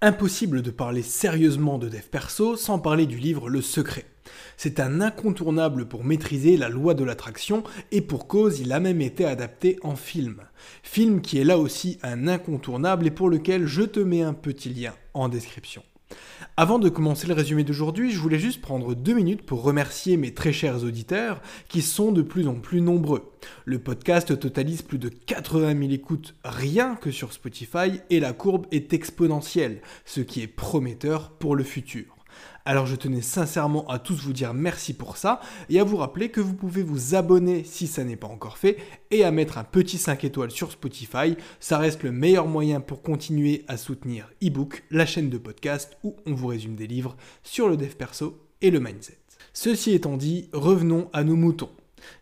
Impossible de parler sérieusement de dev perso sans parler du livre Le Secret. C'est un incontournable pour maîtriser la loi de l'attraction et pour cause il a même été adapté en film. Film qui est là aussi un incontournable et pour lequel je te mets un petit lien en description. Avant de commencer le résumé d'aujourd'hui, je voulais juste prendre deux minutes pour remercier mes très chers auditeurs qui sont de plus en plus nombreux. Le podcast totalise plus de 80 000 écoutes rien que sur Spotify et la courbe est exponentielle, ce qui est prometteur pour le futur. Alors je tenais sincèrement à tous vous dire merci pour ça et à vous rappeler que vous pouvez vous abonner si ça n'est pas encore fait et à mettre un petit 5 étoiles sur Spotify. Ça reste le meilleur moyen pour continuer à soutenir ebook, la chaîne de podcast où on vous résume des livres sur le dev perso et le mindset. Ceci étant dit, revenons à nos moutons.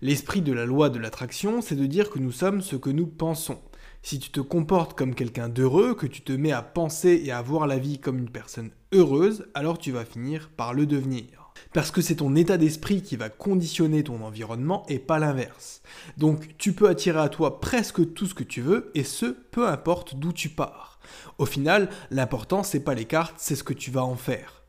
L'esprit de la loi de l'attraction, c'est de dire que nous sommes ce que nous pensons. Si tu te comportes comme quelqu'un d'heureux, que tu te mets à penser et à voir la vie comme une personne heureuse, alors tu vas finir par le devenir. Parce que c'est ton état d'esprit qui va conditionner ton environnement et pas l'inverse. Donc tu peux attirer à toi presque tout ce que tu veux et ce, peu importe d'où tu pars. Au final, l'important c'est pas les cartes, c'est ce que tu vas en faire.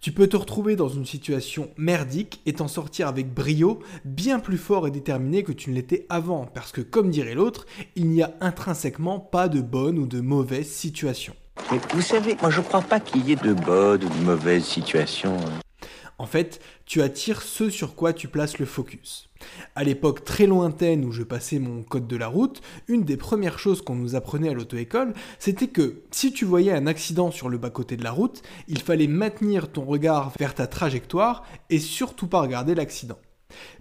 Tu peux te retrouver dans une situation merdique et t'en sortir avec brio, bien plus fort et déterminé que tu ne l'étais avant, parce que comme dirait l'autre, il n'y a intrinsèquement pas de bonne ou de mauvaise situation. Mais vous savez, moi je crois pas qu'il y ait de bonnes ou de mauvaises situations. Hein. En fait, tu attires ce sur quoi tu places le focus. À l'époque très lointaine où je passais mon code de la route, une des premières choses qu'on nous apprenait à l'auto-école, c'était que si tu voyais un accident sur le bas-côté de la route, il fallait maintenir ton regard vers ta trajectoire et surtout pas regarder l'accident.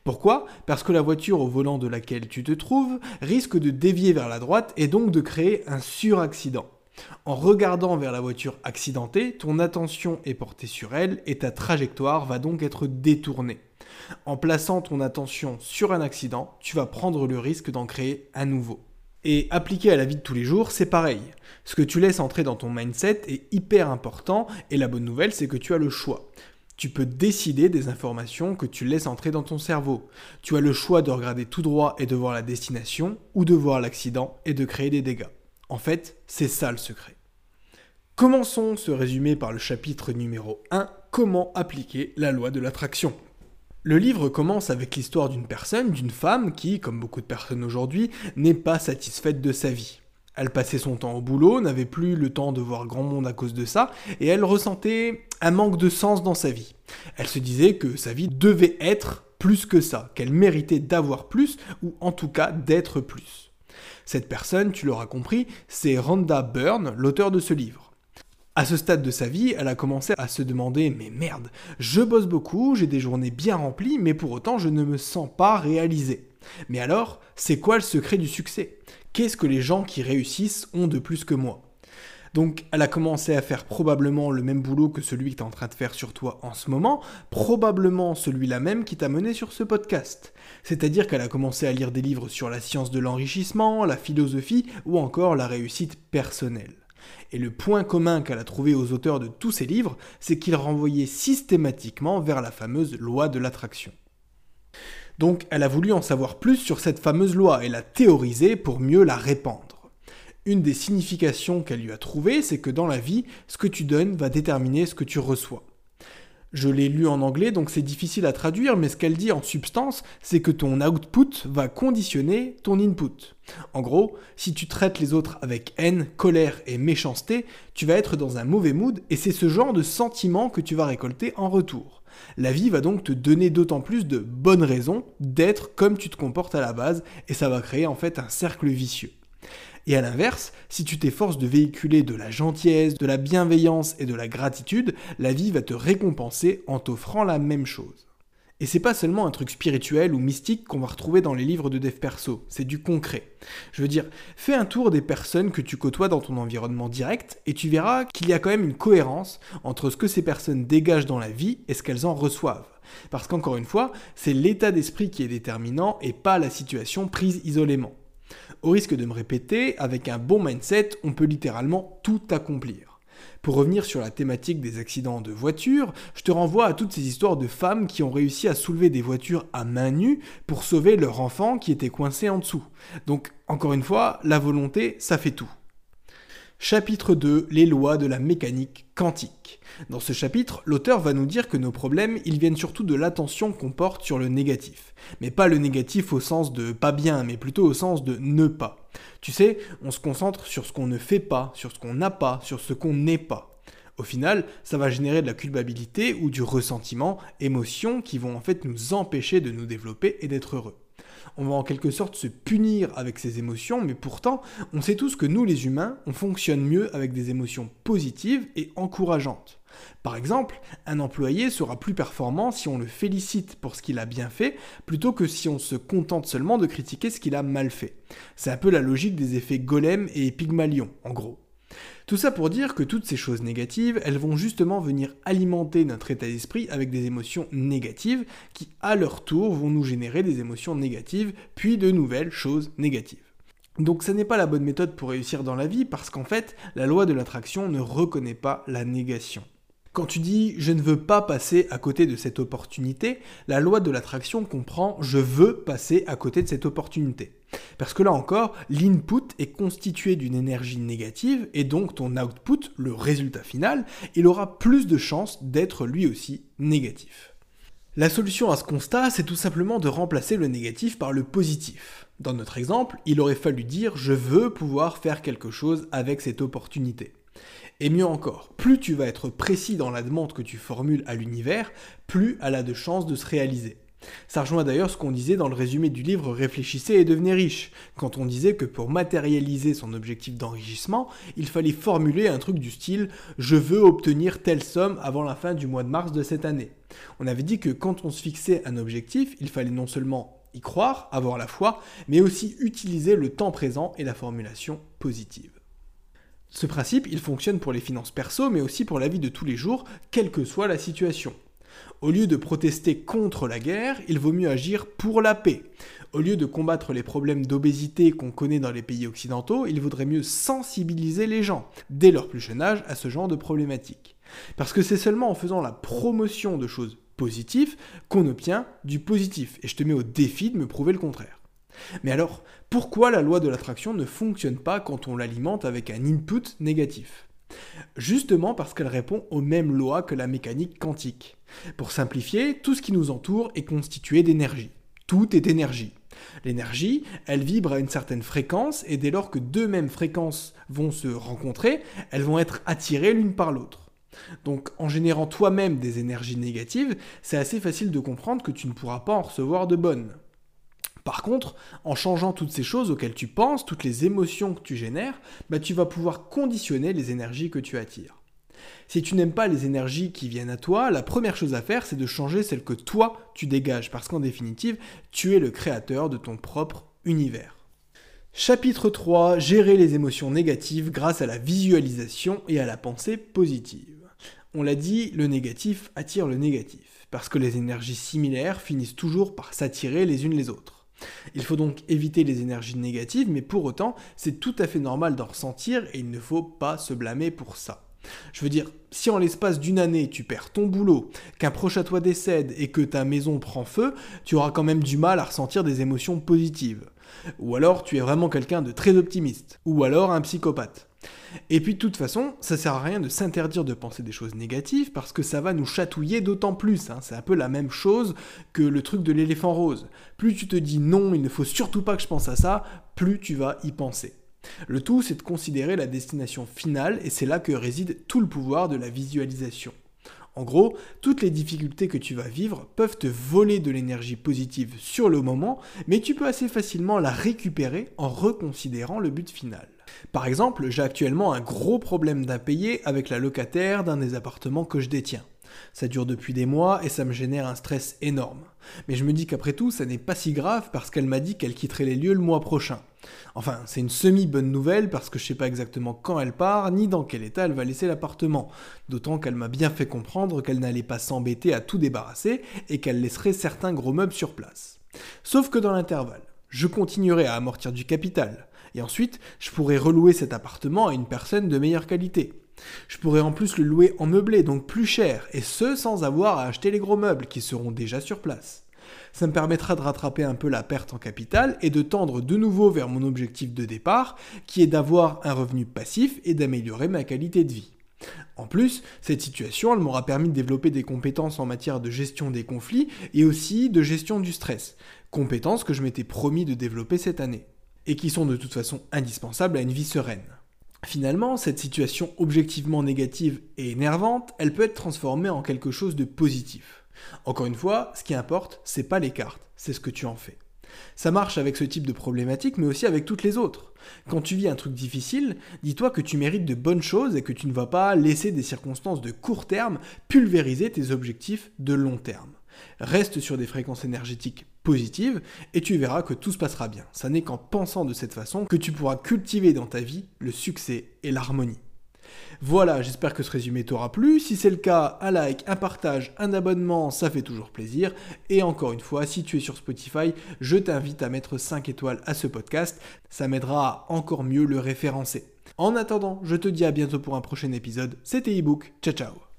Pourquoi? Parce que la voiture au volant de laquelle tu te trouves risque de dévier vers la droite et donc de créer un suraccident. En regardant vers la voiture accidentée, ton attention est portée sur elle et ta trajectoire va donc être détournée. En plaçant ton attention sur un accident, tu vas prendre le risque d'en créer un nouveau. Et appliqué à la vie de tous les jours, c'est pareil. Ce que tu laisses entrer dans ton mindset est hyper important et la bonne nouvelle, c'est que tu as le choix. Tu peux décider des informations que tu laisses entrer dans ton cerveau. Tu as le choix de regarder tout droit et de voir la destination ou de voir l'accident et de créer des dégâts. En fait, c'est ça le secret. Commençons ce résumé par le chapitre numéro 1, comment appliquer la loi de l'attraction. Le livre commence avec l'histoire d'une personne, d'une femme qui, comme beaucoup de personnes aujourd'hui, n'est pas satisfaite de sa vie. Elle passait son temps au boulot, n'avait plus le temps de voir grand monde à cause de ça, et elle ressentait un manque de sens dans sa vie. Elle se disait que sa vie devait être plus que ça, qu'elle méritait d'avoir plus, ou en tout cas d'être plus. Cette personne, tu l'auras compris, c'est Rhonda Byrne, l'auteur de ce livre. À ce stade de sa vie, elle a commencé à se demander mais merde, je bosse beaucoup, j'ai des journées bien remplies, mais pour autant je ne me sens pas réalisé. Mais alors, c'est quoi le secret du succès? Qu'est-ce que les gens qui réussissent ont de plus que moi? Donc elle a commencé à faire probablement le même boulot que celui que tu en train de faire sur toi en ce moment, probablement celui-là même qui t'a mené sur ce podcast. C'est-à-dire qu'elle a commencé à lire des livres sur la science de l'enrichissement, la philosophie ou encore la réussite personnelle. Et le point commun qu'elle a trouvé aux auteurs de tous ces livres, c'est qu'ils renvoyaient systématiquement vers la fameuse loi de l'attraction. Donc elle a voulu en savoir plus sur cette fameuse loi et la théoriser pour mieux la répandre. Une des significations qu'elle lui a trouvées, c'est que dans la vie, ce que tu donnes va déterminer ce que tu reçois. Je l'ai lu en anglais, donc c'est difficile à traduire, mais ce qu'elle dit en substance, c'est que ton output va conditionner ton input. En gros, si tu traites les autres avec haine, colère et méchanceté, tu vas être dans un mauvais mood et c'est ce genre de sentiment que tu vas récolter en retour. La vie va donc te donner d'autant plus de bonnes raisons d'être comme tu te comportes à la base et ça va créer en fait un cercle vicieux. Et à l'inverse, si tu t'efforces de véhiculer de la gentillesse, de la bienveillance et de la gratitude, la vie va te récompenser en t'offrant la même chose. Et c'est pas seulement un truc spirituel ou mystique qu'on va retrouver dans les livres de dev perso, c'est du concret. Je veux dire, fais un tour des personnes que tu côtoies dans ton environnement direct et tu verras qu'il y a quand même une cohérence entre ce que ces personnes dégagent dans la vie et ce qu'elles en reçoivent. Parce qu'encore une fois, c'est l'état d'esprit qui est déterminant et pas la situation prise isolément. Au risque de me répéter, avec un bon mindset, on peut littéralement tout accomplir. Pour revenir sur la thématique des accidents de voiture, je te renvoie à toutes ces histoires de femmes qui ont réussi à soulever des voitures à main nue pour sauver leur enfant qui était coincé en dessous. Donc, encore une fois, la volonté, ça fait tout. Chapitre 2 Les lois de la mécanique quantique. Dans ce chapitre, l'auteur va nous dire que nos problèmes, ils viennent surtout de l'attention qu'on porte sur le négatif. Mais pas le négatif au sens de pas bien, mais plutôt au sens de ne pas. Tu sais, on se concentre sur ce qu'on ne fait pas, sur ce qu'on n'a pas, sur ce qu'on n'est pas. Au final, ça va générer de la culpabilité ou du ressentiment, émotions qui vont en fait nous empêcher de nous développer et d'être heureux. On va en quelque sorte se punir avec ces émotions, mais pourtant, on sait tous que nous les humains, on fonctionne mieux avec des émotions positives et encourageantes. Par exemple, un employé sera plus performant si on le félicite pour ce qu'il a bien fait, plutôt que si on se contente seulement de critiquer ce qu'il a mal fait. C'est un peu la logique des effets Golem et Pygmalion, en gros. Tout ça pour dire que toutes ces choses négatives, elles vont justement venir alimenter notre état d'esprit avec des émotions négatives qui, à leur tour, vont nous générer des émotions négatives, puis de nouvelles choses négatives. Donc ça n'est pas la bonne méthode pour réussir dans la vie parce qu'en fait, la loi de l'attraction ne reconnaît pas la négation. Quand tu dis je ne veux pas passer à côté de cette opportunité, la loi de l'attraction comprend je veux passer à côté de cette opportunité. Parce que là encore, l'input est constitué d'une énergie négative et donc ton output, le résultat final, il aura plus de chances d'être lui aussi négatif. La solution à ce constat, c'est tout simplement de remplacer le négatif par le positif. Dans notre exemple, il aurait fallu dire je veux pouvoir faire quelque chose avec cette opportunité. Et mieux encore, plus tu vas être précis dans la demande que tu formules à l'univers, plus elle a de chances de se réaliser. Ça rejoint d'ailleurs ce qu'on disait dans le résumé du livre Réfléchissez et devenez riche, quand on disait que pour matérialiser son objectif d'enrichissement, il fallait formuler un truc du style Je veux obtenir telle somme avant la fin du mois de mars de cette année. On avait dit que quand on se fixait un objectif, il fallait non seulement y croire, avoir la foi, mais aussi utiliser le temps présent et la formulation positive. Ce principe, il fonctionne pour les finances perso, mais aussi pour la vie de tous les jours, quelle que soit la situation. Au lieu de protester contre la guerre, il vaut mieux agir pour la paix. Au lieu de combattre les problèmes d'obésité qu'on connaît dans les pays occidentaux, il vaudrait mieux sensibiliser les gens, dès leur plus jeune âge, à ce genre de problématiques. Parce que c'est seulement en faisant la promotion de choses positives qu'on obtient du positif. Et je te mets au défi de me prouver le contraire. Mais alors, pourquoi la loi de l'attraction ne fonctionne pas quand on l'alimente avec un input négatif? Justement parce qu'elle répond aux mêmes lois que la mécanique quantique. Pour simplifier, tout ce qui nous entoure est constitué d'énergie. Tout est énergie. L'énergie, elle vibre à une certaine fréquence et dès lors que deux mêmes fréquences vont se rencontrer, elles vont être attirées l'une par l'autre. Donc en générant toi-même des énergies négatives, c'est assez facile de comprendre que tu ne pourras pas en recevoir de bonnes. Par contre, en changeant toutes ces choses auxquelles tu penses, toutes les émotions que tu génères, bah, tu vas pouvoir conditionner les énergies que tu attires. Si tu n'aimes pas les énergies qui viennent à toi, la première chose à faire, c'est de changer celles que toi, tu dégages, parce qu'en définitive, tu es le créateur de ton propre univers. Chapitre 3 Gérer les émotions négatives grâce à la visualisation et à la pensée positive. On l'a dit, le négatif attire le négatif, parce que les énergies similaires finissent toujours par s'attirer les unes les autres. Il faut donc éviter les énergies négatives, mais pour autant, c'est tout à fait normal d'en ressentir et il ne faut pas se blâmer pour ça. Je veux dire, si en l'espace d'une année tu perds ton boulot, qu'un proche à toi décède et que ta maison prend feu, tu auras quand même du mal à ressentir des émotions positives. Ou alors tu es vraiment quelqu'un de très optimiste. Ou alors un psychopathe. Et puis de toute façon, ça sert à rien de s'interdire de penser des choses négatives parce que ça va nous chatouiller d'autant plus. Hein. C'est un peu la même chose que le truc de l'éléphant rose. Plus tu te dis non, il ne faut surtout pas que je pense à ça, plus tu vas y penser. Le tout, c'est de considérer la destination finale et c'est là que réside tout le pouvoir de la visualisation. En gros, toutes les difficultés que tu vas vivre peuvent te voler de l'énergie positive sur le moment, mais tu peux assez facilement la récupérer en reconsidérant le but final. Par exemple, j'ai actuellement un gros problème d'impayé avec la locataire d'un des appartements que je détiens. Ça dure depuis des mois et ça me génère un stress énorme. Mais je me dis qu'après tout, ça n'est pas si grave parce qu'elle m'a dit qu'elle quitterait les lieux le mois prochain. Enfin, c'est une semi-bonne nouvelle parce que je sais pas exactement quand elle part, ni dans quel état elle va laisser l'appartement. D'autant qu'elle m'a bien fait comprendre qu'elle n'allait pas s'embêter à tout débarrasser et qu'elle laisserait certains gros meubles sur place. Sauf que dans l'intervalle, je continuerai à amortir du capital. Et ensuite, je pourrais relouer cet appartement à une personne de meilleure qualité. Je pourrais en plus le louer en meublé, donc plus cher, et ce sans avoir à acheter les gros meubles qui seront déjà sur place. Ça me permettra de rattraper un peu la perte en capital et de tendre de nouveau vers mon objectif de départ, qui est d'avoir un revenu passif et d'améliorer ma qualité de vie. En plus, cette situation, elle m'aura permis de développer des compétences en matière de gestion des conflits et aussi de gestion du stress, compétences que je m'étais promis de développer cette année, et qui sont de toute façon indispensables à une vie sereine. Finalement, cette situation objectivement négative et énervante, elle peut être transformée en quelque chose de positif. Encore une fois, ce qui importe, c'est pas les cartes, c'est ce que tu en fais. Ça marche avec ce type de problématique, mais aussi avec toutes les autres. Quand tu vis un truc difficile, dis-toi que tu mérites de bonnes choses et que tu ne vas pas laisser des circonstances de court terme pulvériser tes objectifs de long terme. Reste sur des fréquences énergétiques positives et tu verras que tout se passera bien. Ça n'est qu'en pensant de cette façon que tu pourras cultiver dans ta vie le succès et l'harmonie. Voilà, j'espère que ce résumé t'aura plu. Si c'est le cas, un like, un partage, un abonnement, ça fait toujours plaisir. Et encore une fois, si tu es sur Spotify, je t'invite à mettre 5 étoiles à ce podcast. Ça m'aidera à encore mieux le référencer. En attendant, je te dis à bientôt pour un prochain épisode. C'était ebook. Ciao ciao